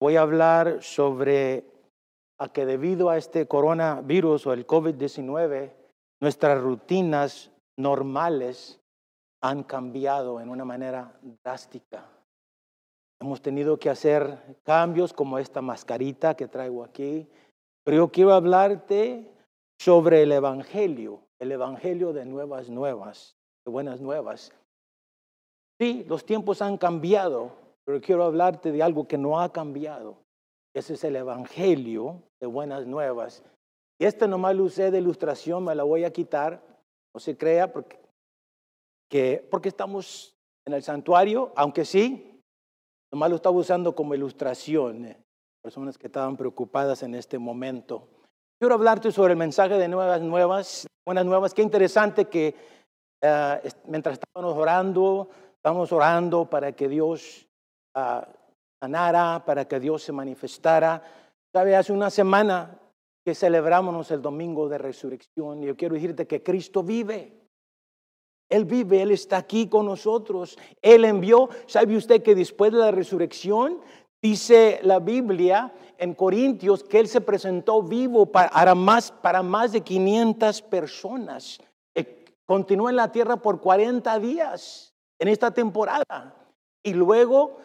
voy a hablar sobre a que debido a este coronavirus o el COVID-19, nuestras rutinas normales han cambiado en una manera drástica. Hemos tenido que hacer cambios como esta mascarita que traigo aquí, pero yo quiero hablarte sobre el Evangelio, el Evangelio de nuevas nuevas, de buenas nuevas. Sí, los tiempos han cambiado, pero quiero hablarte de algo que no ha cambiado. Ese es el Evangelio de buenas nuevas. Y este nomás lo usé de ilustración, me la voy a quitar, no se crea, porque, que, porque estamos en el santuario, aunque sí, nomás lo estaba usando como ilustración, eh, personas que estaban preocupadas en este momento. Quiero hablarte sobre el mensaje de nuevas nuevas, buenas nuevas. Qué interesante que eh, mientras estábamos orando, estábamos orando para que Dios sanara, para que Dios se manifestara. Sabe, hace una semana que celebramos el domingo de resurrección, yo quiero decirte que Cristo vive. Él vive, Él está aquí con nosotros. Él envió, ¿sabe usted que después de la resurrección, dice la Biblia en Corintios que Él se presentó vivo para más, para más de 500 personas? Eh, continuó en la tierra por 40 días en esta temporada. Y luego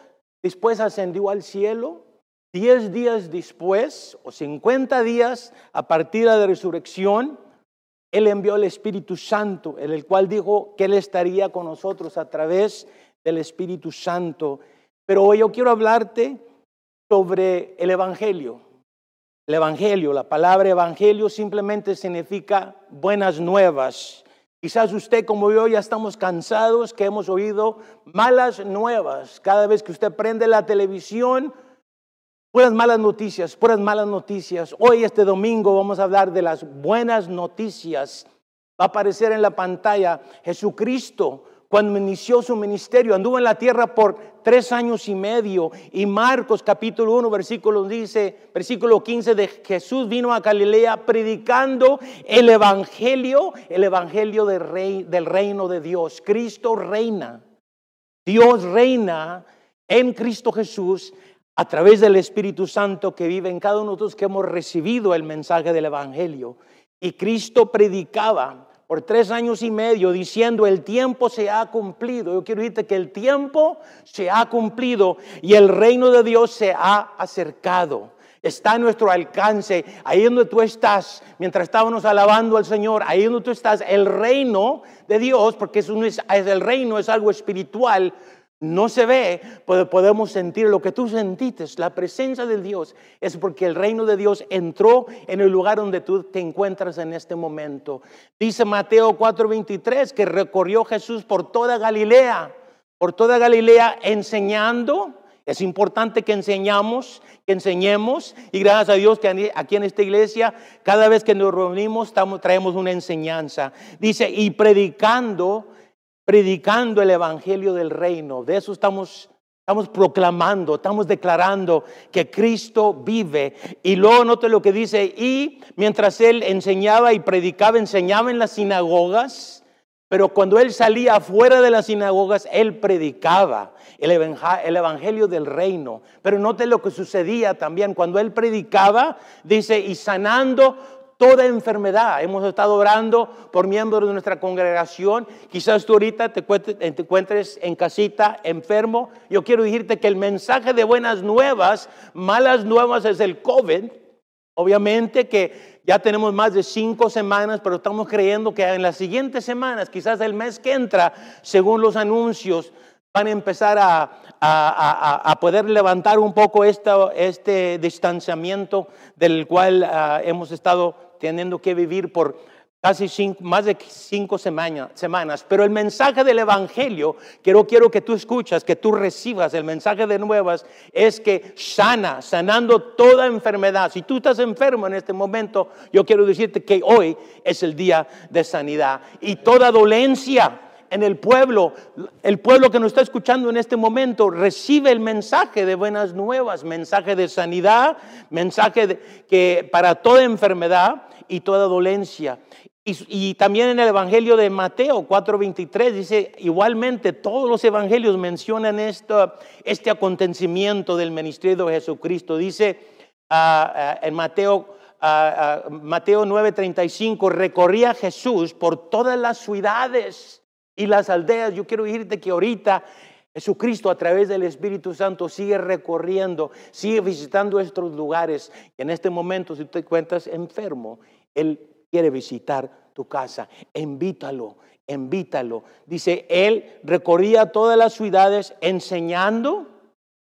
después ascendió al cielo, diez días después, o cincuenta días a partir de la resurrección, Él envió el Espíritu Santo, en el cual dijo que Él estaría con nosotros a través del Espíritu Santo. Pero hoy yo quiero hablarte sobre el Evangelio. El Evangelio, la palabra Evangelio simplemente significa buenas nuevas. Quizás usted como yo ya estamos cansados que hemos oído malas nuevas. Cada vez que usted prende la televisión, puras malas noticias, puras malas noticias. Hoy, este domingo, vamos a hablar de las buenas noticias. Va a aparecer en la pantalla Jesucristo cuando inició su ministerio. Anduvo en la tierra por tres años y medio. Y Marcos capítulo 1, versículo, dice, versículo 15 de Jesús vino a Galilea predicando el evangelio, el evangelio rey, del reino de Dios. Cristo reina. Dios reina en Cristo Jesús a través del Espíritu Santo que vive en cada uno de nosotros que hemos recibido el mensaje del evangelio. Y Cristo predicaba por tres años y medio diciendo el tiempo se ha cumplido. Yo quiero decirte que el tiempo se ha cumplido y el reino de Dios se ha acercado. Está a nuestro alcance, ahí donde tú estás, mientras estábamos alabando al Señor, ahí donde tú estás, el reino de Dios, porque es, es el reino, es algo espiritual, no se ve, pero podemos sentir lo que tú sentiste. La presencia de Dios es porque el reino de Dios entró en el lugar donde tú te encuentras en este momento. Dice Mateo 4:23 que recorrió Jesús por toda Galilea, por toda Galilea enseñando. Es importante que enseñamos, que enseñemos y gracias a Dios que aquí en esta iglesia cada vez que nos reunimos traemos una enseñanza. Dice, y predicando predicando el Evangelio del reino. De eso estamos, estamos proclamando, estamos declarando que Cristo vive. Y luego note lo que dice, y mientras él enseñaba y predicaba, enseñaba en las sinagogas, pero cuando él salía fuera de las sinagogas, él predicaba el evangelio del reino. Pero note lo que sucedía también cuando él predicaba, dice, y sanando toda enfermedad. Hemos estado orando por miembros de nuestra congregación. Quizás tú ahorita te encuentres en casita enfermo. Yo quiero decirte que el mensaje de buenas nuevas, malas nuevas es el COVID. Obviamente que ya tenemos más de cinco semanas, pero estamos creyendo que en las siguientes semanas, quizás el mes que entra, según los anuncios, van a empezar a, poder levantar un poco este distanciamiento del cual ah, hemos estado teniendo que vivir por casi más de cinco semanas. Pero el mensaje del Evangelio, que no quiero que tú escuchas, que tú recibas el mensaje de nuevas, es que sana, sanando toda enfermedad. Si tú estás enfermo en este momento, yo quiero decirte que hoy es el día de sanidad. Y toda dolencia en el pueblo, el pueblo que nos está escuchando en este momento, recibe el mensaje de buenas nuevas, mensaje de sanidad, mensaje que para toda enfermedad y toda dolencia. Y, también en el Evangelio de Mateo 4:23 dice, igualmente todos los evangelios mencionan esto, este acontecimiento del ministerio de Jesucristo. Dice ah, ah, en Mateo, uh, Mateo 9:35, recorría Jesús por todas las ciudades y las aldeas. Yo quiero decirte que ahorita Jesucristo a través del Espíritu Santo sigue recorriendo, sigue visitando estos lugares. Y en este momento, si te encuentras enfermo, Él quiere visitar tu casa. Invítalo, invítalo. Dice, Él recorría todas las ciudades enseñando.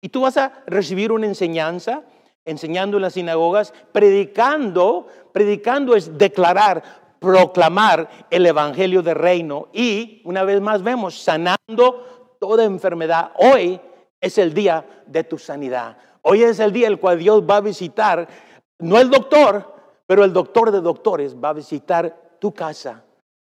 Y tú vas a recibir una enseñanza, enseñando en las sinagogas, predicando. Predicando es declarar, proclamar el Evangelio del reino. Y una vez más vemos, sanando toda enfermedad. Hoy es el día de tu sanidad. Hoy es el día el cual Dios va a visitar, no el doctor, pero el doctor de doctores va a visitar tu casa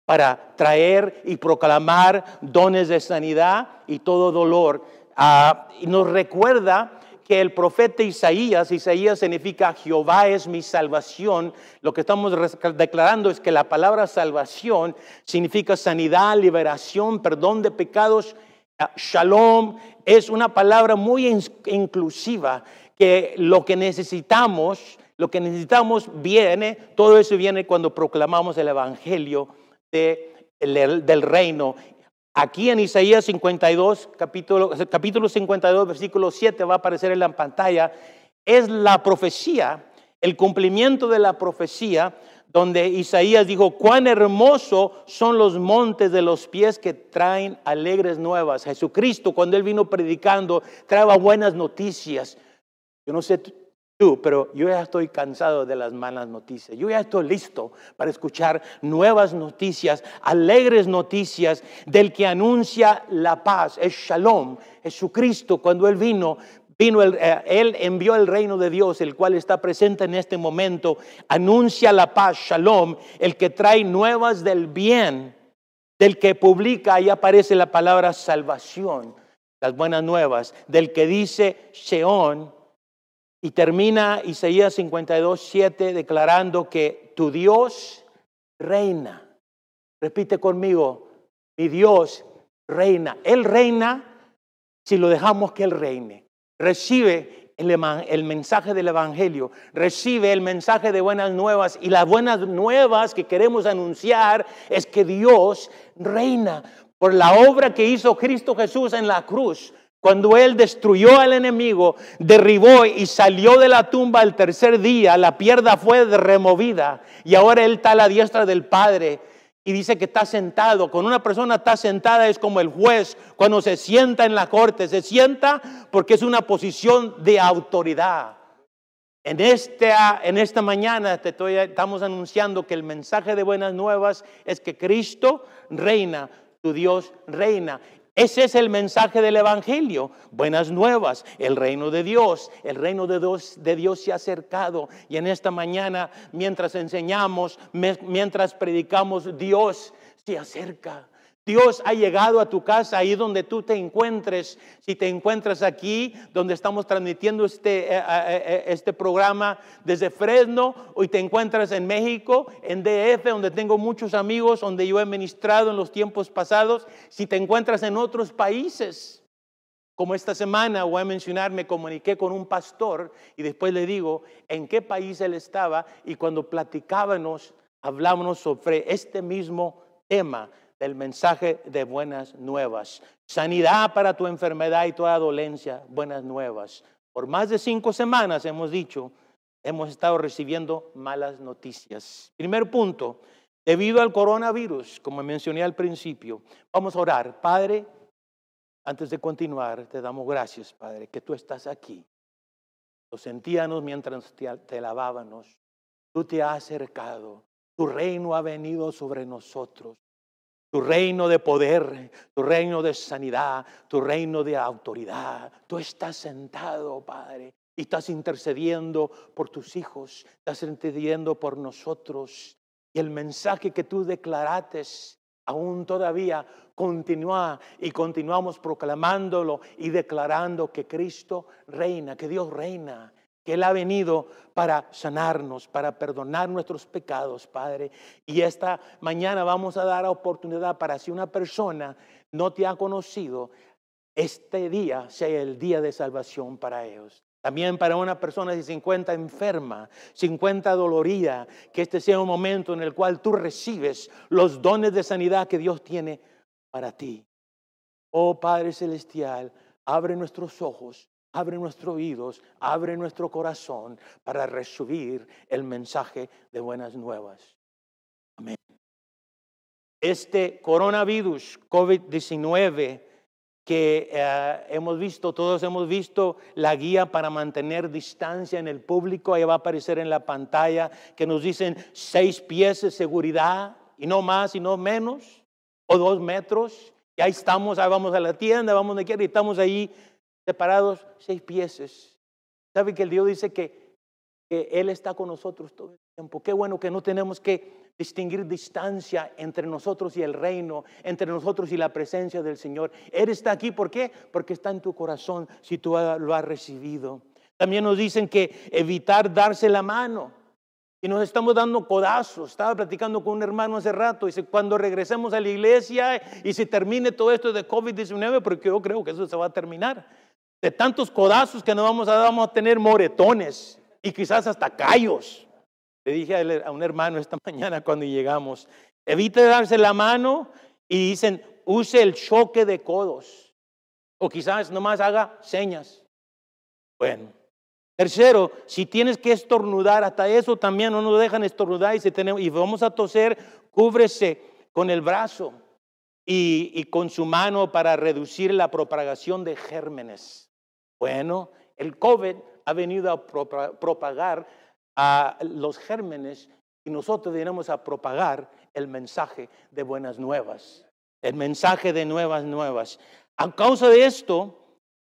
para traer y proclamar dones de sanidad y todo dolor. Ah, y nos recuerda que el profeta Isaías, Isaías significa Jehová es mi salvación, lo que estamos declarando es que la palabra salvación significa sanidad, liberación, perdón de pecados. Ah, shalom es una palabra muy inclusiva que lo que necesitamos lo que necesitamos viene, todo eso viene cuando proclamamos el Evangelio del reino. Aquí en Isaías 52, capítulo, capítulo 52, versículo 7 va a aparecer en la pantalla, es la profecía, el cumplimiento de la profecía, donde Isaías dijo, cuán hermoso son los montes de los pies que traen alegres nuevas. Jesucristo, cuando él vino predicando, traía buenas noticias. Yo no sé pero yo ya estoy cansado de las malas noticias. Yo ya estoy listo para escuchar nuevas noticias, alegres noticias del que anuncia la paz, es Shalom. Jesucristo, cuando Él vino, vino eh, Él envió el reino de Dios, el cual está presente en este momento, anuncia la paz, Shalom, el que trae nuevas del bien, del que publica, ahí aparece la palabra salvación, las buenas nuevas, del que dice Sheón, y termina Isaías 52, 7 declarando que tu Dios reina. Repite conmigo, mi Dios reina. Él reina si lo dejamos que Él reine. Recibe el, el, mensaje del Evangelio, recibe el mensaje de buenas nuevas y las buenas nuevas que queremos anunciar es que Dios reina por la obra que hizo Cristo Jesús en la cruz. Cuando Él destruyó al enemigo, derribó y salió de la tumba el tercer día, la pierda fue removida y ahora Él está a la diestra del Padre y dice que está sentado. Con una persona está sentada es como el juez cuando se sienta en la corte. Se sienta porque es una posición de autoridad. En esta, en esta mañana te estamos anunciando que el mensaje de buenas nuevas es que Cristo reina, tu Dios reina. Ese es el mensaje del Evangelio. Buenas nuevas, el reino de Dios. El reino de Dios, se ha acercado. Y en esta mañana, mientras enseñamos, mientras predicamos, Dios se acerca. Dios ha llegado a tu casa, ahí donde tú te encuentres. Si te encuentras aquí, donde estamos transmitiendo este, eh, eh, eh, este programa desde Fresno, hoy te encuentras en México, en DF, donde tengo muchos amigos, donde yo he ministrado en los tiempos pasados. Si te encuentras en otros países, como esta semana voy a mencionar, me comuniqué con un pastor y después le digo en qué país él estaba y cuando platicábamos, hablábamos sobre este mismo tema del mensaje de buenas nuevas. Sanidad para tu enfermedad y toda dolencia, buenas nuevas. Por más de cinco semanas hemos dicho, hemos estado recibiendo malas noticias. Primer punto, debido al coronavirus, como mencioné al principio, vamos a orar. Padre, antes de continuar, te damos gracias, Padre, que tú estás aquí. Lo sentíamos mientras te, te lavábamos. Tú te has acercado. Tu reino ha venido sobre nosotros tu reino de poder, tu reino de sanidad, tu reino de autoridad. Tú estás sentado, Padre, y estás intercediendo por tus hijos, estás intercediendo por nosotros. Y el mensaje que tú declaraste aún todavía continúa y continuamos proclamándolo y declarando que Cristo reina, que Dios reina, que Él ha venido para sanarnos, para perdonar nuestros pecados, Padre. Y esta mañana vamos a dar oportunidad para si una persona no te ha conocido, este día sea el día de salvación para ellos. También para una persona si se enferma, se encuentra dolorida, que este sea un momento en el cual tú recibes los dones de sanidad que Dios tiene para ti. Oh Padre Celestial, abre nuestros ojos, abre nuestros oídos, abre nuestro corazón para recibir el mensaje de buenas nuevas. Amén. Este coronavirus COVID-19 que eh, hemos visto, todos hemos visto la guía para mantener distancia en el público, ahí va a aparecer en la pantalla que nos dicen seis pies de seguridad y no más y no menos, o dos metros, y ahí estamos, ahí vamos a la tienda, vamos de quiera y estamos ahí separados seis pies. ¿Sabe que el Dios dice que, que Él está con nosotros todo el tiempo? Qué bueno que no tenemos que distinguir distancia entre nosotros y el reino, entre nosotros y la presencia del Señor. Él está aquí, ¿por qué? Porque está en tu corazón si tú lo has recibido. También nos dicen que evitar darse la mano. Y nos estamos dando codazos. Estaba platicando con un hermano hace rato. Dice, cuando regresemos a la iglesia y se termine todo esto de COVID-19, porque yo creo que eso se va a terminar. De tantos codazos que nos vamos a vamos a tener moretones y quizás hasta callos. Le dije a un hermano esta mañana cuando llegamos, evite darse la mano y dicen, use el choque de codos. O quizás nomás haga señas. Bueno. Tercero, si tienes que estornudar, hasta eso también no nos dejan estornudar y, tenemos, y vamos a toser, cúbrese con el brazo y, y con su mano para reducir la propagación de gérmenes. Bueno, el COVID ha venido a propagar a los gérmenes y nosotros venimos a propagar el mensaje de buenas nuevas, el mensaje de nuevas nuevas. A causa de esto,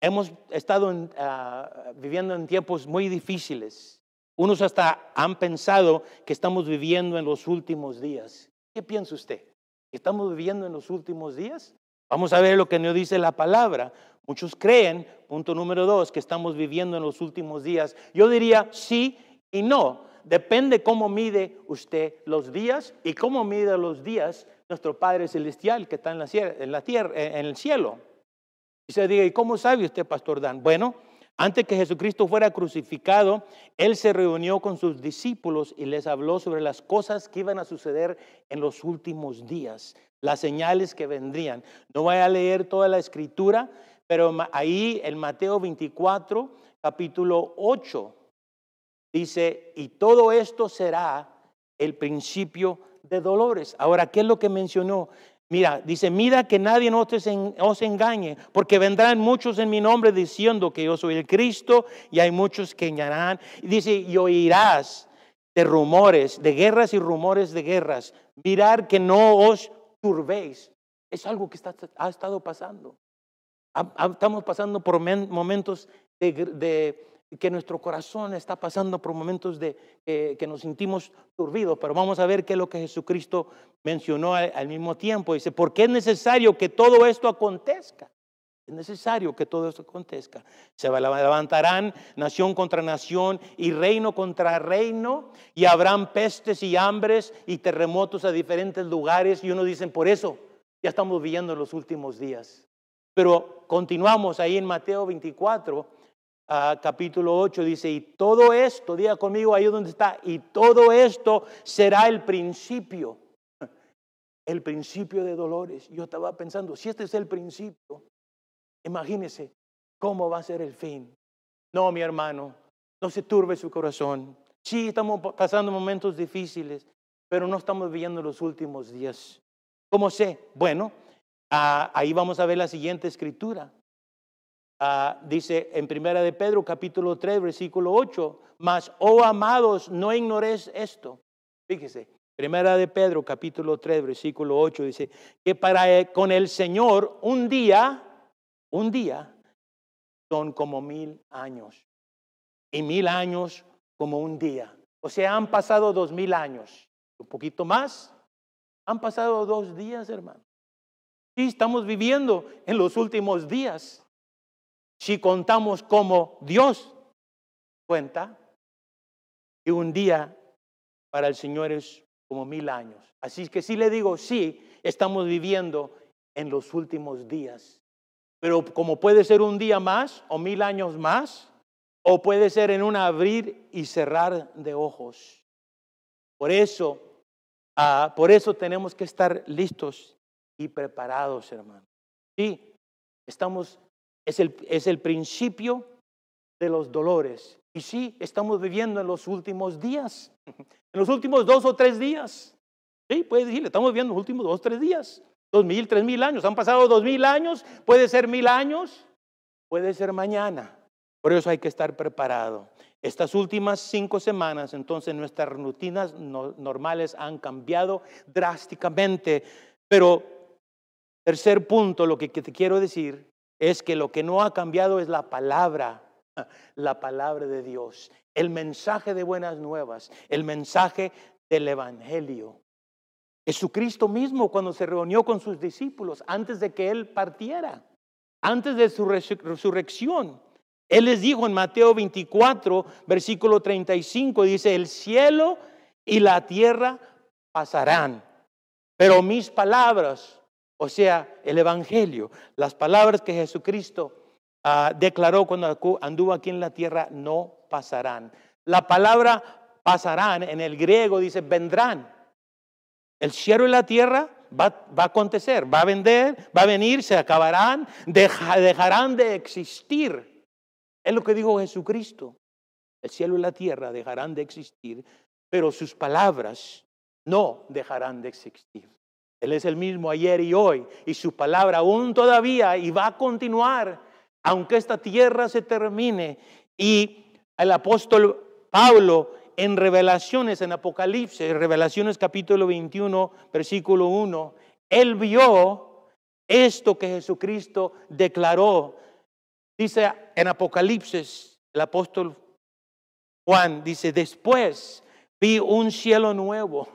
hemos estado ah, viviendo en tiempos muy difíciles. Unos hasta han pensado que estamos viviendo en los últimos días. ¿Qué piensa usted? ¿Estamos viviendo en los últimos días? Vamos a ver lo que nos dice la palabra. Muchos creen, punto número dos, que estamos viviendo en los últimos días. Yo diría sí y no, depende cómo mide usted los días y cómo mide los días nuestro Padre Celestial que está en la, en la tierra, en el cielo. Y se diga, ¿y cómo sabe usted, Pastor Dan? Bueno, antes que Jesucristo fuera crucificado, Él se reunió con sus discípulos y les habló sobre las cosas que iban a suceder en los últimos días, las señales que vendrían. No voy a leer toda la escritura, pero ahí en Mateo 24, capítulo 8, Dice, y todo esto será el principio de dolores. Ahora, ¿qué es lo que mencionó? Mira, dice, mira que nadie os engañe, porque vendrán muchos en mi nombre diciendo que yo soy el Cristo, y hay muchos que engañarán. Y dice, y oirás de rumores, de guerras y rumores de guerras. Mirar que no os turbéis. Es algo que está, ha estado pasando. Estamos pasando por momentos de que nuestro corazón está pasando por momentos de que nos sentimos turbidos, pero vamos a ver qué es lo que Jesucristo mencionó al, mismo tiempo. Dice, porque es necesario que todo esto acontezca. Es necesario que todo esto acontezca. Se levantarán nación contra nación y reino contra reino y habrán pestes y hambres y terremotos a diferentes lugares y uno dicen, por eso ya estamos viviendo los últimos días. Pero continuamos ahí en Mateo 24 capítulo 8 dice, y todo esto, diga conmigo ahí donde está, y todo esto será el principio, el principio de dolores. Yo estaba pensando, si este es el principio, imagínese cómo va a ser el fin. No, mi hermano, no se turbe su corazón. Sí, estamos pasando momentos difíciles, pero no estamos viviendo los últimos días. ¿Cómo sé? Bueno, ah, ahí vamos a ver la siguiente escritura. Ah, dice en Primera de Pedro capítulo 3 versículo 8, mas, oh amados, no ignoréis esto. Fíjese, Primera de Pedro capítulo 3 versículo 8 dice que para eh, con el Señor un día, un día son como mil años y mil años como un día. O sea, han pasado dos mil años, un poquito más, han pasado dos días, hermano. Y estamos viviendo en los últimos días si contamos como Dios cuenta que un día para el Señor es como mil años. Así que sí le digo, sí, estamos viviendo en los últimos días. Pero como puede ser un día más o mil años más, o puede ser en un abrir y cerrar de ojos. Por eso, ah, por eso tenemos que estar listos y preparados, hermano. Sí, estamos, es el, es el principio de los dolores. Y sí, estamos viviendo en los últimos días, en los últimos dos o tres días. Sí, puede decirle, estamos viviendo en los últimos dos o tres días. Dos mil, tres mil años. Han pasado dos mil años. Puede ser mil años. Puede ser mañana. Por eso hay que estar preparado. Estas últimas cinco semanas, entonces, nuestras rutinas normales han cambiado drásticamente. Pero, tercer punto, lo que te quiero decir es que lo que no ha cambiado es la palabra, la palabra de Dios, el mensaje de buenas nuevas, el mensaje del Evangelio. Jesucristo mismo cuando se reunió con sus discípulos antes de que Él partiera, antes de su resurrección, Él les dijo en Mateo 24, versículo 35, dice, el cielo y la tierra pasarán, pero mis palabras, o sea, el Evangelio, las palabras que Jesucristo ah, declaró cuando anduvo aquí en la tierra, no pasarán. La palabra pasarán en el griego dice vendrán. El cielo y la tierra va, a acontecer, va a vender, va a venir, se acabarán, dejarán de existir. Es lo que dijo Jesucristo. El cielo y la tierra dejarán de existir, pero sus palabras no dejarán de existir. Él es el mismo ayer y hoy, y su palabra aún todavía y va a continuar, aunque esta tierra se termine. Y el apóstol Pablo en revelaciones, en Apocalipsis, revelaciones capítulo 21, versículo 1, él vio esto que Jesucristo declaró. Dice en Apocalipsis, el apóstol Juan dice, después vi un cielo nuevo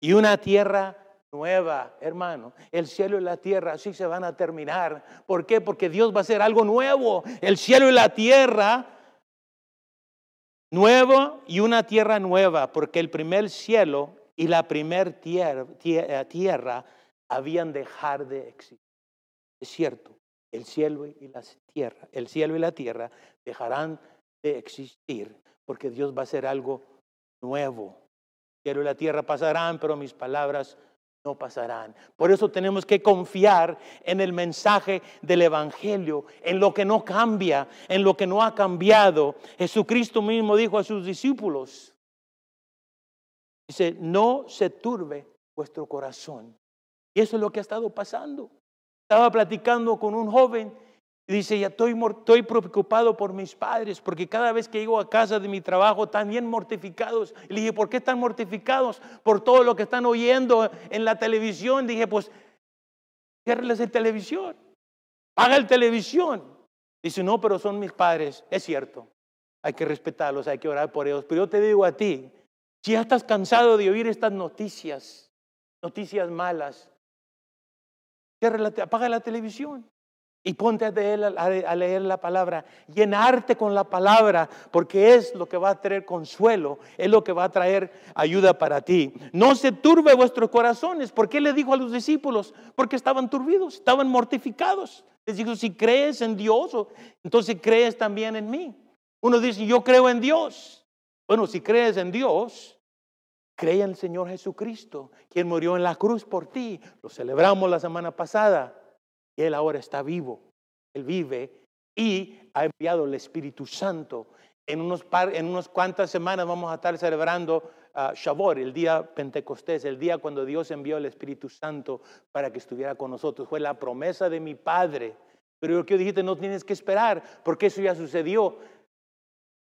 y una tierra nueva, hermano. El cielo y la tierra así se van a terminar. ¿Por qué? Porque Dios va a hacer algo nuevo. El cielo y la tierra nuevo y una tierra nueva, porque el primer cielo y la primer tierra, eh, tierra habían dejar de existir. Es cierto, el cielo y la tierra, el cielo y la tierra dejarán de existir, porque Dios va a hacer algo nuevo. El cielo y la tierra pasarán, pero mis palabras no pasarán. Por eso tenemos que confiar en el mensaje del Evangelio, en lo que no cambia, en lo que no ha cambiado. Jesucristo mismo dijo a sus discípulos, dice, no se turbe vuestro corazón. Y eso es lo que ha estado pasando. Estaba platicando con un joven dice, ya estoy, estoy preocupado por mis padres, porque cada vez que llego a casa de mi trabajo están bien mortificados. Le dije, ¿por qué están mortificados? Por todo lo que están oyendo en la televisión. Dije, pues, ciérrales el televisión, paga el televisión. Dice, no, pero son mis padres. Es cierto, hay que respetarlos, hay que orar por ellos. Pero yo te digo a ti, si ya estás cansado de oír estas noticias, noticias malas, apaga la televisión. Y ponte a leer, la palabra, llenarte con la palabra, porque es lo que va a traer consuelo, es lo que va a traer ayuda para ti. No se turbe vuestros corazones. ¿Por qué le dijo a los discípulos? Porque estaban turbidos, estaban mortificados. Les dijo, si crees en Dios, entonces crees también en mí. Uno dice, yo creo en Dios. Bueno, si crees en Dios, cree en el Señor Jesucristo, quien murió en la cruz por ti. Lo celebramos la semana pasada. Y Él ahora está vivo. Él vive y ha enviado el Espíritu Santo. En unos, en unas cuantas semanas vamos a estar celebrando uh, el día Pentecostés, el día cuando Dios envió el Espíritu Santo para que estuviera con nosotros. Fue la promesa de mi Padre. Pero yo que dijiste, no tienes que esperar, porque eso ya sucedió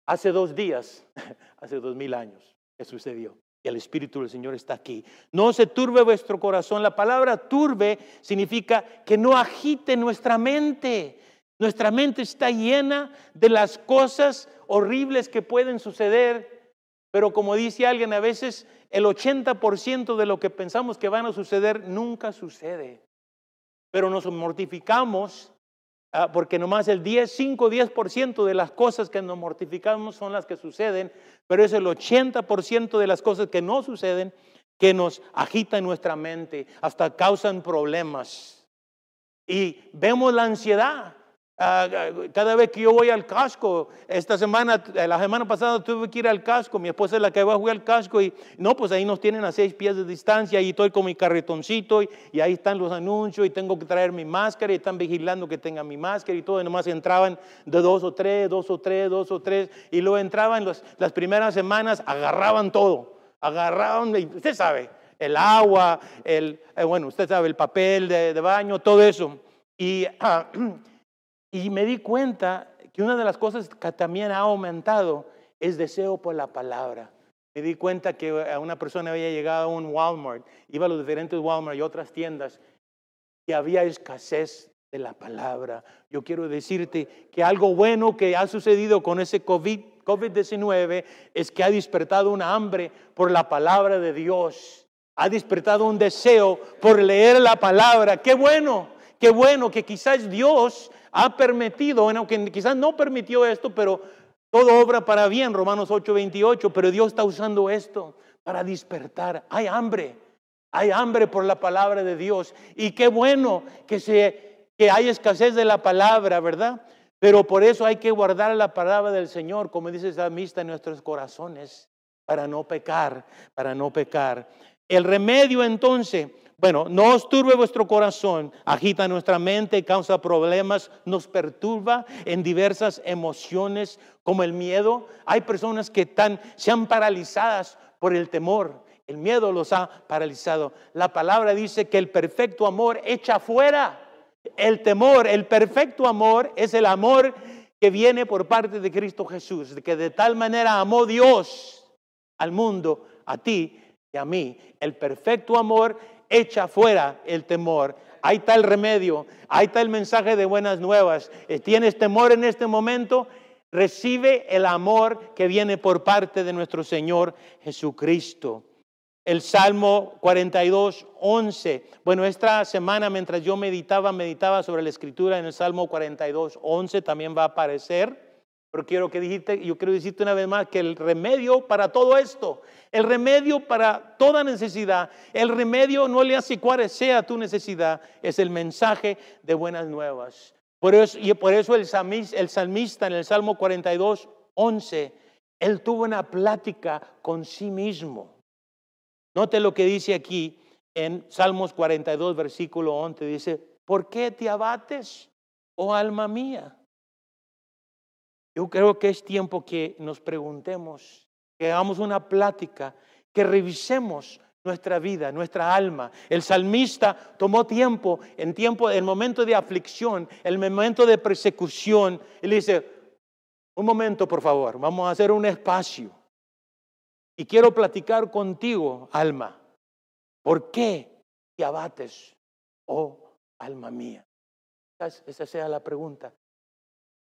hace dos días, hace dos mil años que sucedió y el Espíritu del Señor está aquí. No se turbe vuestro corazón. La palabra turbe significa que no agite nuestra mente. Nuestra mente está llena de las cosas horribles que pueden suceder, pero como dice alguien, a veces el 80% de lo que pensamos que van a suceder nunca sucede. Pero nos mortificamos porque nomás el 10, 5, 10% de las cosas que nos mortificamos son las que suceden, pero es el 80% de las cosas que no suceden que nos agitan nuestra mente, hasta causan problemas. Y vemos la ansiedad. Ah, cada vez que yo voy al casco, esta semana, eh, la semana pasada tuve que ir al casco, mi esposa es la que va a jugar al casco y no, pues ahí nos tienen a seis pies de distancia y estoy con mi carretoncito y, ahí están los anuncios y tengo que traer mi máscara y están vigilando que tenga mi máscara y todo, y nomás entraban de dos o tres, dos o tres, dos o tres y luego entraban las primeras semanas, agarraban todo, agarraban, usted sabe, el agua, el, eh, bueno, usted sabe, el papel de, baño, todo eso. Y... Ah, Y me di cuenta que una de las cosas que también ha aumentado es deseo por la palabra. Me di cuenta que una persona había llegado a un Walmart, iba a los diferentes Walmart y otras tiendas, y había escasez de la palabra. Yo quiero decirte que algo bueno que ha sucedido con ese COVID, COVID-19 es que ha despertado una hambre por la palabra de Dios. Ha despertado un deseo por leer la palabra. Qué bueno, qué bueno que quizás Dios ha permitido, bueno, que quizás no permitió esto, pero todo obra para bien, Romanos 8:28, pero Dios está usando esto para despertar. Hay hambre, hay hambre por la palabra de Dios. Y qué bueno que, que hay escasez de la palabra, ¿verdad? Pero por eso hay que guardar la palabra del Señor, como dice el salmista, en nuestros corazones, para no pecar, para no pecar. El remedio entonces bueno, no os turbe vuestro corazón, agita nuestra mente, causa problemas, nos perturba en diversas emociones como el miedo. Hay personas que están, se han paralizadas por el temor. El miedo los ha paralizado. La palabra dice que el perfecto amor echa fuera el temor. El perfecto amor es el amor que viene por parte de Cristo Jesús, que de tal manera amó Dios al mundo, a ti y a mí. El perfecto amor echa fuera el temor. Ahí está el remedio, ahí está el mensaje de buenas nuevas. Eh, ¿Tienes temor en este momento? Recibe el amor que viene por parte de nuestro Señor Jesucristo. El Salmo 42, 11. Bueno, esta semana mientras yo meditaba, meditaba sobre la escritura en el Salmo 42, 11, también va a aparecer. Pero quiero que dijiste, yo quiero decirte una vez más que el remedio para todo esto, el remedio para toda necesidad, el remedio no le hace cuál sea tu necesidad, es el mensaje de buenas nuevas. Por eso, y por eso el salmista, en el Salmo 42, 11, él tuvo una plática con sí mismo. Note lo que dice aquí en Salmos 42, versículo 11, dice, ¿por qué te abates, oh alma mía? Yo creo que es tiempo que nos preguntemos, que hagamos una plática, que revisemos nuestra vida, nuestra alma. El salmista tomó tiempo, en tiempo, el momento de aflicción, el momento de persecución, y le dice, un momento por favor, vamos a hacer un espacio. Y quiero platicar contigo, alma. ¿Por qué te abates, oh alma mía? Esa sea la pregunta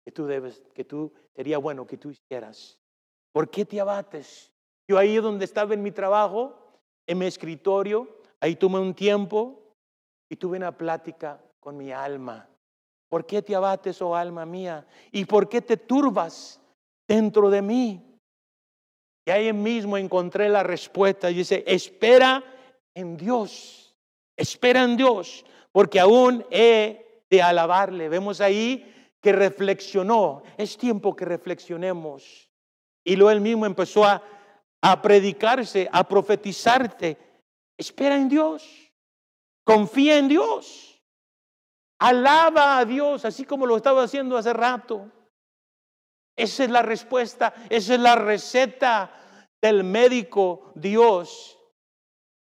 que tú debes, que tú sería bueno que tú hicieras. ¿Por qué te abates? Yo ahí donde estaba en mi trabajo, en mi escritorio, ahí tomé un tiempo y tuve una plática con mi alma. ¿Por qué te abates, oh alma mía? ¿Y por qué te turbas dentro de mí? Y ahí mismo encontré la respuesta. Y dice, espera en Dios, espera en Dios, porque aún he de alabarle. Vemos ahí que reflexionó. Es tiempo que reflexionemos. Y luego él mismo empezó a, a predicarse, a profetizarte. Espera en Dios. Confía en Dios. Alaba a Dios, así como lo estaba haciendo hace rato. Esa es la respuesta, esa es la receta del médico Dios.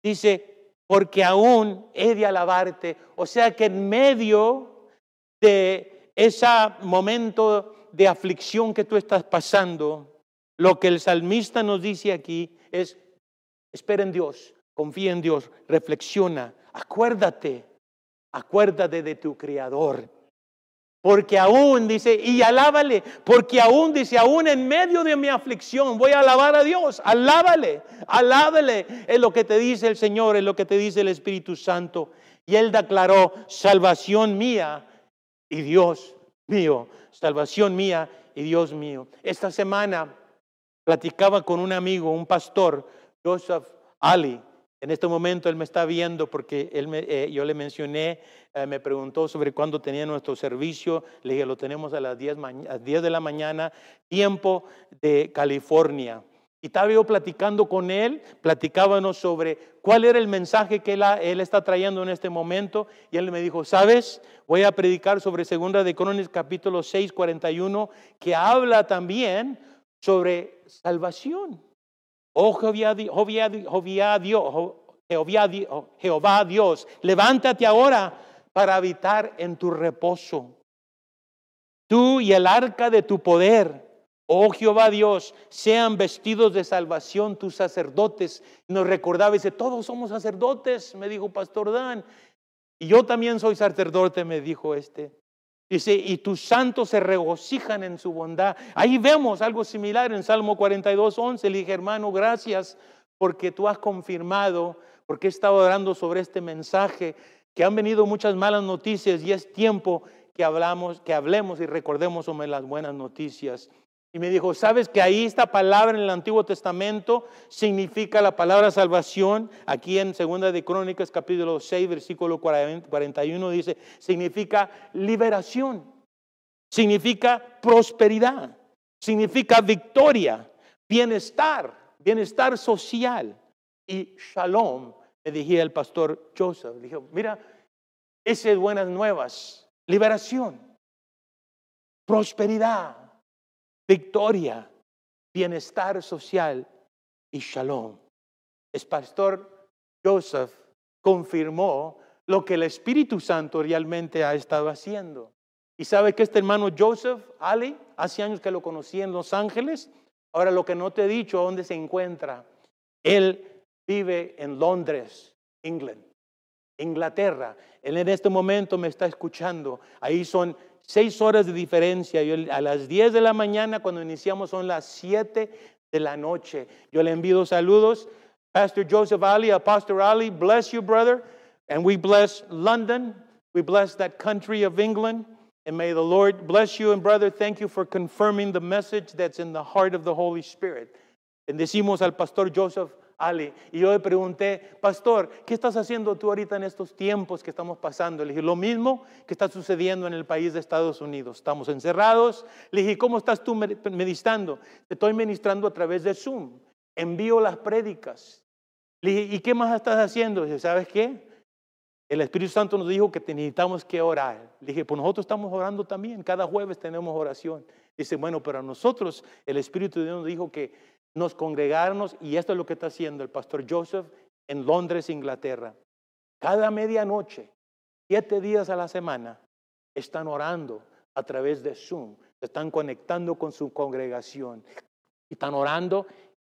Dice, porque aún he de alabarte. O sea que en medio de ese momento de aflicción que tú estás pasando, lo que el salmista nos dice aquí es, espera en Dios, confía en Dios, reflexiona, acuérdate, acuérdate de tu Creador. Porque aún dice, y alábale, porque aún dice, aún en medio de mi aflicción voy a alabar a Dios, alábale, alábale, es lo que te dice el Señor, es lo que te dice el Espíritu Santo. Y él declaró, salvación mía y Dios mío, salvación mía y Dios mío. Esta semana platicaba con un amigo, un pastor, Joseph Ali. En este momento él me está viendo porque él eh, yo le mencioné, eh, me preguntó sobre cuándo tenía nuestro servicio. Le dije, lo tenemos a las 10, a las 10 de la mañana, tiempo de California. Y estaba yo platicando con él, platicábamos sobre cuál era el mensaje que él, está trayendo en este momento. Y él me dijo, ¿sabes? Voy a predicar sobre Segunda de Crónicas capítulo 6, 41, que habla también sobre salvación. Oh Jehová, Dios, Jehová Dios, levántate ahora para habitar en tu reposo. Tú y el arca de tu poder Oh Jehová Dios, sean vestidos de salvación tus sacerdotes. Nos recordaba, dice, todos somos sacerdotes, me dijo Pastor Dan. Y yo también soy sacerdote, me dijo este. Dice, y tus santos se regocijan en su bondad. Ahí vemos algo similar en Salmo 42, 11. Le dije, hermano, gracias porque tú has confirmado, porque he estado orando sobre este mensaje, que han venido muchas malas noticias y es tiempo que hablamos, que hablemos y recordemos sobre las buenas noticias. Y me dijo, ¿sabes que ahí esta palabra en el Antiguo Testamento significa la palabra salvación? Aquí en Segunda de Crónicas capítulo 6 versículo 41 dice, significa liberación, significa prosperidad, significa victoria, bienestar, bienestar social y shalom. Me dije el pastor Joseph, dijo, mira, esas buenas nuevas, liberación, prosperidad victoria, bienestar social y shalom. El pastor Joseph confirmó lo que el Espíritu Santo realmente ha estado haciendo. Y sabe que este hermano Joseph Ali, hace años que lo conocí en Los Ángeles, ahora lo que no te he dicho, ¿dónde se encuentra? Él vive en Londres, England, Inglaterra. Él en este momento me está escuchando. Ahí son seis horas de diferencia. Yo, a las 10 de la mañana, cuando iniciamos, son las 7 de la noche. Yo le envío saludos. Pastor Joseph Ali, Pastor Ali, bless you, brother. And we bless London. We bless that country of England. And may the Lord bless you. And brother, thank you for confirming the message that's in the heart of the Holy Spirit. Bendecimos al Pastor Joseph Ali. Y yo le pregunté, pastor, ¿qué estás haciendo tú ahorita en estos tiempos que estamos pasando? Le dije, lo mismo que está sucediendo en el país de Estados Unidos. Estamos encerrados. Le dije, ¿cómo estás tú meditando? Te estoy ministrando a través de Zoom. Envío las prédicas. Le dije, ¿y qué más estás haciendo? Le dije, ¿sabes qué? El Espíritu Santo nos dijo que necesitamos que orar. Le dije, pues nosotros estamos orando también. Cada jueves tenemos oración. Dice, bueno, pero a nosotros el Espíritu de Dios nos dijo que nos congregarnos, y esto es lo que está haciendo el pastor Joseph en Londres, Inglaterra. Cada medianoche, siete días a la semana, están orando a través de Zoom, están conectando con su congregación, están orando,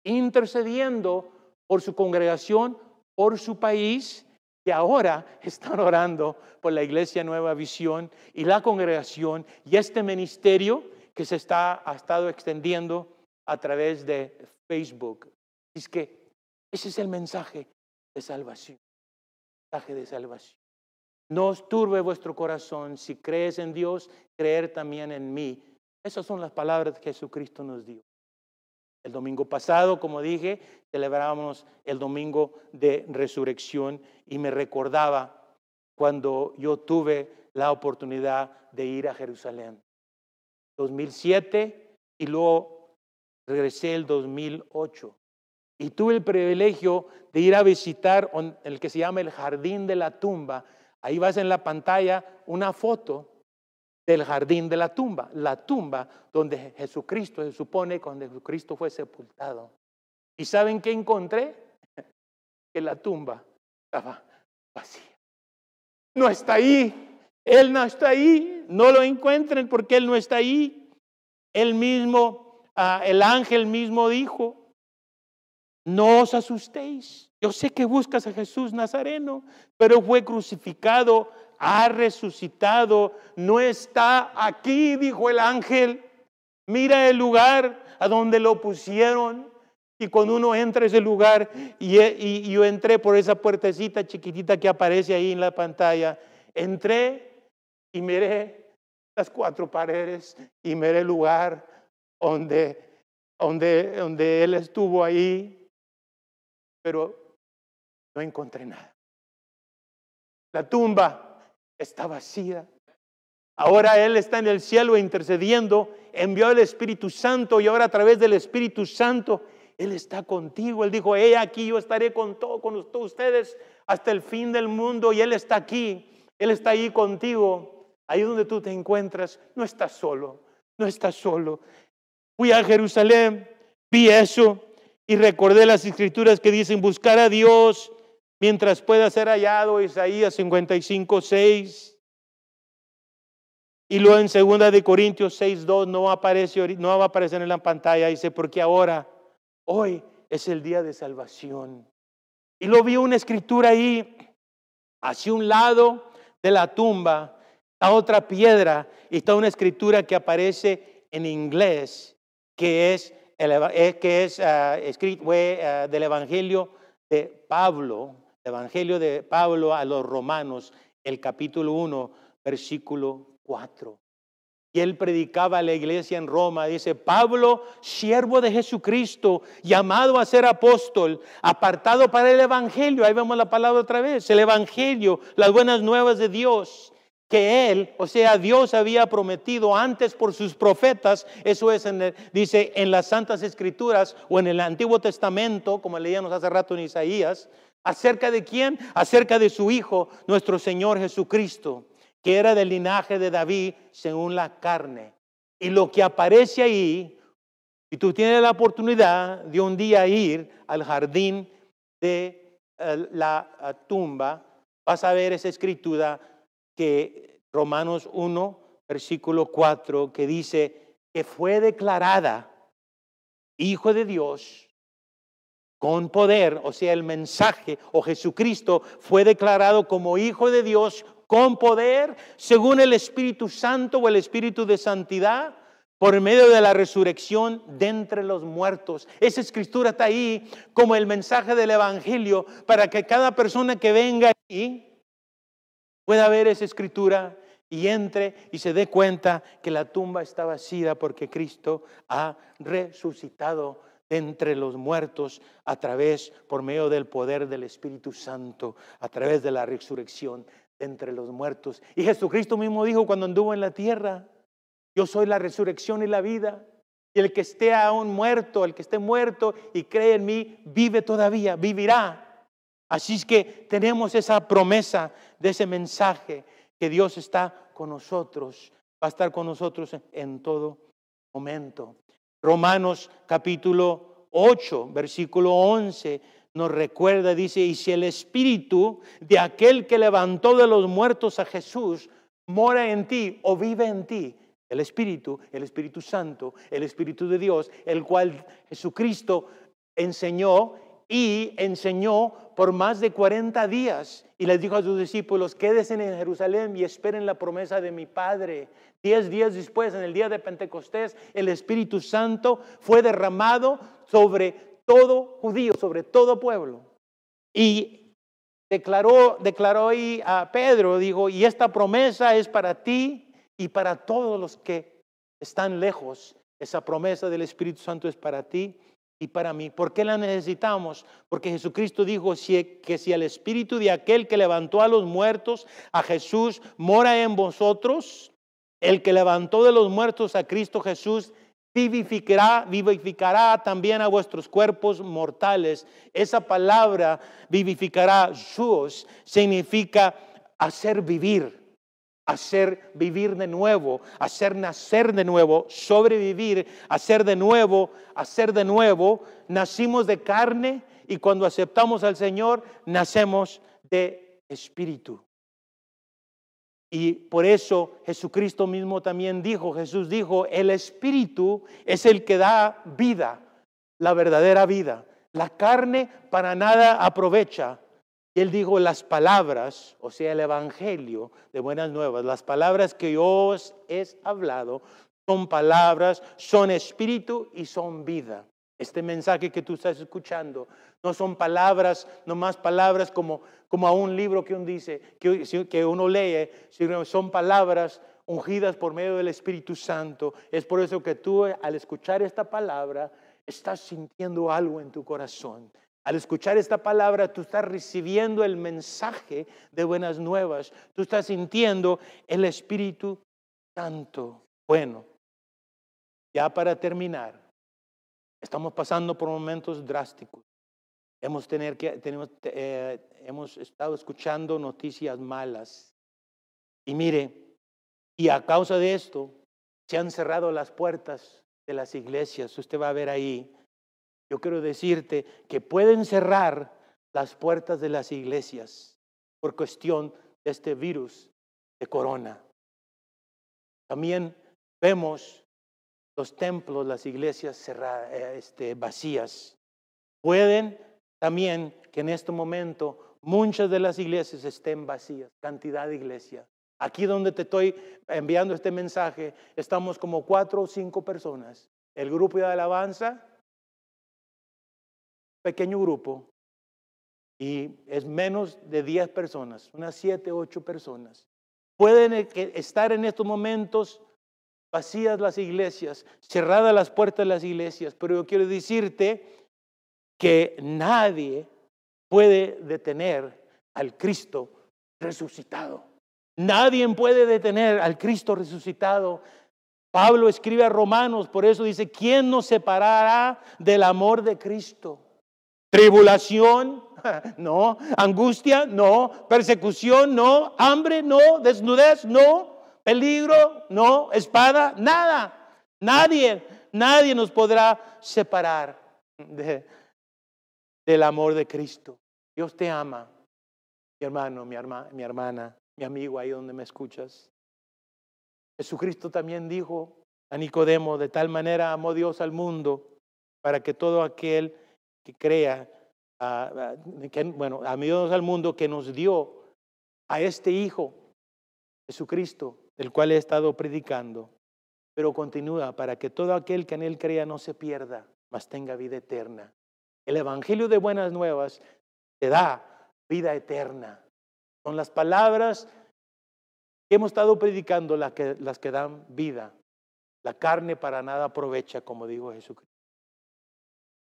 intercediendo por su congregación, por su país, y ahora están orando por la Iglesia Nueva Visión y la congregación y este ministerio que se está, ha estado extendiendo a través de Facebook. Es que ese es el mensaje de salvación. Mensaje de salvación. No os turbe vuestro corazón. Si crees en Dios, creer también en mí. Esas son las palabras que Jesucristo nos dio. El domingo pasado, como dije, celebrábamos el domingo de resurrección y me recordaba cuando yo tuve la oportunidad de ir a Jerusalén. 2007 y luego regresé el 2008 y tuve el privilegio de ir a visitar el que se llama el Jardín de la Tumba. Ahí vas en la pantalla una foto del Jardín de la Tumba, la tumba donde Jesucristo se supone cuando Jesucristo fue sepultado. ¿Y saben qué encontré? Que la tumba estaba vacía. No está ahí. Él no está ahí. No lo encuentren porque Él no está ahí. Él mismo Ah, el ángel mismo dijo, no os asustéis. Yo sé que buscas a Jesús Nazareno, pero fue crucificado, ha resucitado, no está aquí, dijo el ángel. Mira el lugar a donde lo pusieron. Y cuando uno entra a ese lugar, y, y yo entré por esa puertecita chiquitita que aparece ahí en la pantalla, entré y miré las cuatro paredes y miré el lugar donde, donde, donde él estuvo ahí, pero no encontré nada. La tumba está vacía. Ahora Él está en el cielo intercediendo, envió el Espíritu Santo y ahora a través del Espíritu Santo Él está contigo. Él dijo, he aquí yo estaré con, todo, con ustedes hasta el fin del mundo y Él está aquí, Él está ahí contigo. Ahí donde tú te encuentras, no estás solo, no estás solo. Fui a Jerusalén, vi eso y recordé las escrituras que dicen buscar a Dios mientras pueda ser hallado, Isaías 55, 6. Y luego en 2 de Corintios 6, 2 no, aparece, no va a aparecer en la pantalla, dice, porque ahora, hoy es el día de salvación. Y lo vi una escritura ahí, hacia un lado de la tumba, a otra piedra, y está una escritura que aparece en inglés, que es, que es uh, escrito uh, del Evangelio de Pablo, Evangelio de Pablo a los romanos, el capítulo 1, versículo 4. Y él predicaba a la iglesia en Roma. Dice, Pablo, siervo de Jesucristo, llamado a ser apóstol, apartado para el Evangelio. Ahí vemos la palabra otra vez. El Evangelio, las buenas nuevas de Dios. Que él, o sea, Dios había prometido antes por sus profetas. Eso es, dice, en las Santas Escrituras o en el Antiguo Testamento, como leíamos hace rato en Isaías. ¿Acerca de quién? Acerca de su Hijo, nuestro Señor Jesucristo que era del linaje de David según la carne. Y lo que aparece ahí, y tú tienes la oportunidad de un día ir al jardín de eh, la eh, tumba, vas a ver esa escritura que Romanos 1, versículo 4, que dice que fue declarada Hijo de Dios con poder, o sea, el mensaje o Jesucristo fue declarado como Hijo de Dios con poder, según el Espíritu Santo o el Espíritu de Santidad, por medio de la resurrección de entre los muertos. Esa escritura está ahí como el mensaje del Evangelio para que cada persona que venga aquí pueda ver esa escritura y entre y se dé cuenta que la tumba está vacía porque Cristo ha resucitado de entre los muertos a través, por medio del poder del Espíritu Santo, a través de la resurrección entre los muertos. Y Jesucristo mismo dijo cuando anduvo en la tierra, yo soy la resurrección y la vida. Y el que esté aún muerto, el que esté muerto y cree en mí, vive todavía, vivirá. Así es que tenemos esa promesa de ese mensaje que Dios está con nosotros, va a estar con nosotros en todo momento. Romanos capítulo 8, versículo 11 nos recuerda, dice, y si el espíritu de aquel que levantó de los muertos a Jesús mora en ti o vive en ti, el Espíritu, el Espíritu Santo, el Espíritu de Dios, el cual Jesucristo enseñó y enseñó por más de 40 días. Y les dijo a sus discípulos, quédense en Jerusalén y esperen la promesa de mi Padre. Diez días después, en el día de Pentecostés, el Espíritu Santo fue derramado sobre todo judío, sobre todo pueblo. Y declaró, declaró ahí a Pedro, dijo, y esta promesa es para ti y para todos los que están lejos. Esa promesa del Espíritu Santo es para ti y para mí. ¿Por qué la necesitamos? Porque Jesucristo dijo que si el Espíritu de aquel que levantó a los muertos, a Jesús, mora en vosotros, el que levantó de los muertos a Cristo Jesús, vivificará, vivificará también a vuestros cuerpos mortales. Esa palabra vivificará, sus, significa hacer vivir, hacer vivir de nuevo, hacer nacer de nuevo, sobrevivir, hacer de nuevo, hacer de nuevo. Nacimos de carne y cuando aceptamos al Señor, nacemos de espíritu. Y por eso Jesucristo mismo también dijo, Jesús dijo, el Espíritu es el que da vida, la verdadera vida. La carne para nada aprovecha. Y él dijo, las palabras, o sea, el Evangelio de Buenas Nuevas, las palabras que yo os he hablado, son palabras, son espíritu y son vida. Este mensaje que tú estás escuchando no son palabras, no más palabras como, como a un libro que uno dice, que, que uno lee, sino son palabras ungidas por medio del Espíritu Santo. Es por eso que tú al escuchar esta palabra estás sintiendo algo en tu corazón. Al escuchar esta palabra, tú estás recibiendo el mensaje de buenas nuevas. Tú estás sintiendo el Espíritu Santo. Bueno, ya para terminar, estamos pasando por momentos drásticos. Hemos, tener que, tenemos, eh, hemos estado escuchando noticias malas. Y mire, y a causa de esto, se han cerrado las puertas de las iglesias. Usted va a ver ahí. Yo quiero decirte que pueden cerrar las puertas de las iglesias por cuestión de este virus de corona. También vemos los templos, las iglesias cerradas, eh, este, vacías. Pueden también que en este momento muchas de las iglesias estén vacías, cantidad de iglesias. Aquí donde te estoy enviando este mensaje, estamos como cuatro o cinco personas. El grupo de alabanza, pequeño grupo, y es menos de diez personas, unas siete, ocho personas. Pueden e, estar en estos momentos vacías las iglesias, cerradas las puertas de las iglesias, pero yo quiero decirte que nadie puede detener al Cristo resucitado. Nadie puede detener al Cristo resucitado. Pablo escribe a Romanos, por eso dice, ¿quién nos separará del amor de Cristo? Tribulación, no. Angustia, no. Persecución, no. Hambre, no. Desnudez, no. Peligro, no. Espada, nada. Nadie, nadie nos podrá separar del amor de Cristo. Dios te ama, mi hermano, mi, mi hermana, mi amigo ahí donde me escuchas. Jesucristo también dijo a Nicodemo, de tal manera amó Dios al mundo para que todo aquel que crea, ah, ah, que, bueno, Dios al mundo que nos dio a este Hijo, Jesucristo, del cual he estado predicando, pero continúa para que todo aquel que en Él crea no se pierda, mas tenga vida eterna. El Evangelio de Buenas Nuevas te da vida eterna. Son las palabras que hemos estado predicando las que, las que dan vida. La carne para nada aprovecha, como dijo Jesucristo.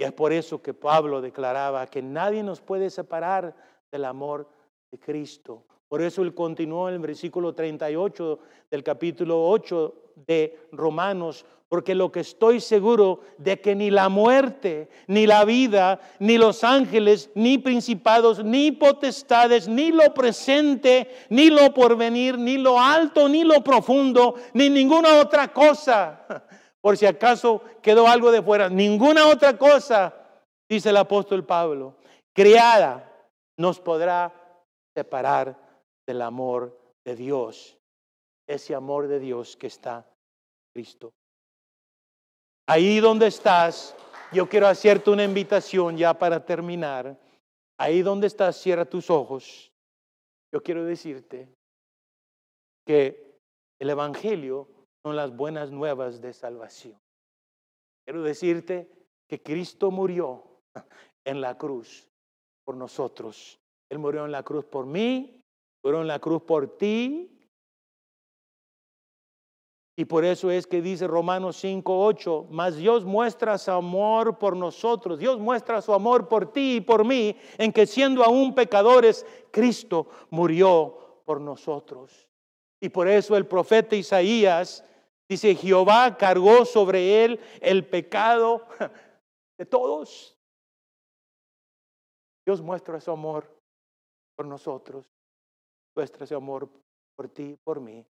Es por eso que Pablo declaraba que nadie nos puede separar del amor de Cristo. Por eso él continuó en el versículo 38 del capítulo 8 de Romanos, porque lo que estoy seguro de que ni la muerte, ni la vida, ni los ángeles, ni principados, ni potestades, ni lo presente, ni lo porvenir, ni lo alto, ni lo profundo, ni ninguna otra cosa, por si acaso quedó algo de fuera, ninguna otra cosa, dice el apóstol Pablo, creada nos podrá separar del amor de Dios, ese amor de Dios que está en Cristo. Ahí donde estás, yo quiero hacerte una invitación ya para terminar. Ahí donde estás, cierra tus ojos. Yo quiero decirte que el Evangelio son las buenas nuevas de salvación. Quiero decirte que Cristo murió en la cruz por nosotros. Él murió en la cruz por mí, murió en la cruz por ti, y por eso es que dice Romanos 5, 8, mas Dios muestra su amor por nosotros, Dios muestra su amor por ti y por mí, en que siendo aún pecadores, Cristo murió por nosotros. Y por eso el profeta Isaías dice, Jehová cargó sobre él el pecado de todos. Dios muestra su amor por nosotros, muestra su amor por ti por mí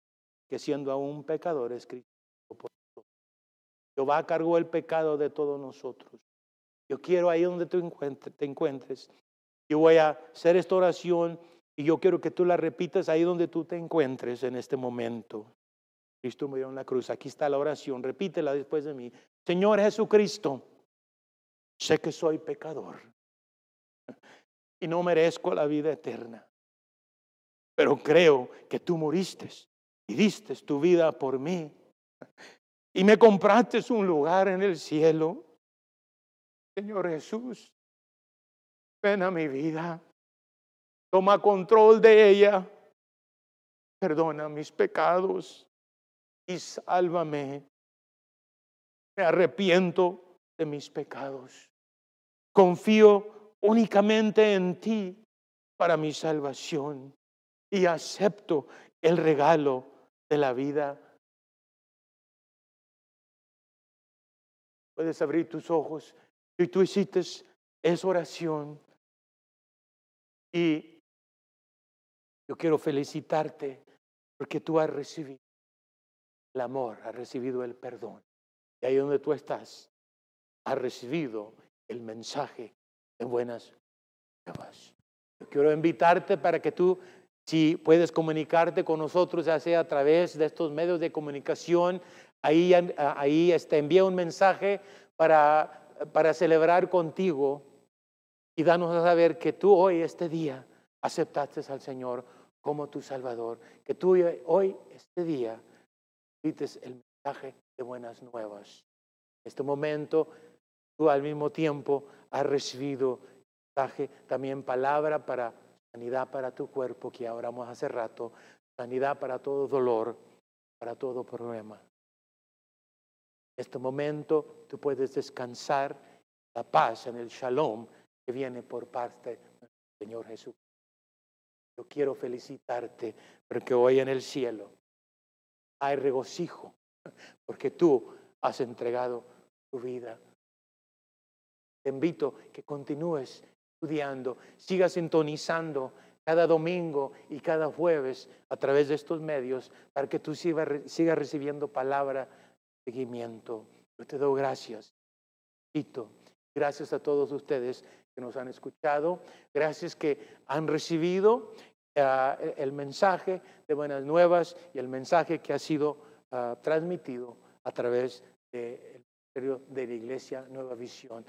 que siendo aún pecadores, Cristo por nosotros. Jehová cargó el pecado de todos nosotros. Yo quiero ahí donde tú te encuentres. Yo voy a hacer esta oración y yo quiero que tú la repitas ahí donde tú te encuentres en este momento. Cristo murió en la cruz. Aquí está la oración. Repítela después de mí. Señor Jesucristo, sé que soy pecador y no merezco la vida eterna, pero creo que tú moriste y diste tu vida por mí. Y me compraste un lugar en el cielo. Señor Jesús, ven a mi vida. Toma control de ella. Perdona mis pecados. Y sálvame. Me arrepiento de mis pecados. Confío únicamente en ti para mi salvación y acepto el regalo de la vida. Puedes abrir tus ojos y tú hiciste esa oración. Y yo quiero felicitarte porque tú has recibido el amor, has recibido el perdón. Y ahí donde tú estás, has recibido el mensaje de buenas nuevas. Quiero invitarte para que tú, si puedes comunicarte con nosotros, ya sea a través de estos medios de comunicación, ahí, ahí este, envía un mensaje para, para celebrar contigo y danos a saber que tú hoy, este día, aceptaste al Señor como tu Salvador, que tú hoy, este día, dices el mensaje de buenas nuevas. En este momento, tú al mismo tiempo has recibido mensaje, también palabra para sanidad para tu cuerpo, que oramos hace rato, sanidad para todo dolor, para todo problema. En este momento tú puedes descansar la paz en el shalom que viene por parte del Señor Jesús. Yo quiero felicitarte porque hoy en el cielo hay regocijo porque tú has entregado tu vida. Te invito que continúes estudiando, sigas sintonizando cada domingo y cada jueves a través de estos medios para que tú sigas recibiendo palabra, seguimiento. Yo te doy gracias. Gracias a todos ustedes que nos han escuchado, gracias que han recibido ah, el mensaje de buenas nuevas y el mensaje que ha sido ah, transmitido a través del Ministerio de la Iglesia Nueva Visión.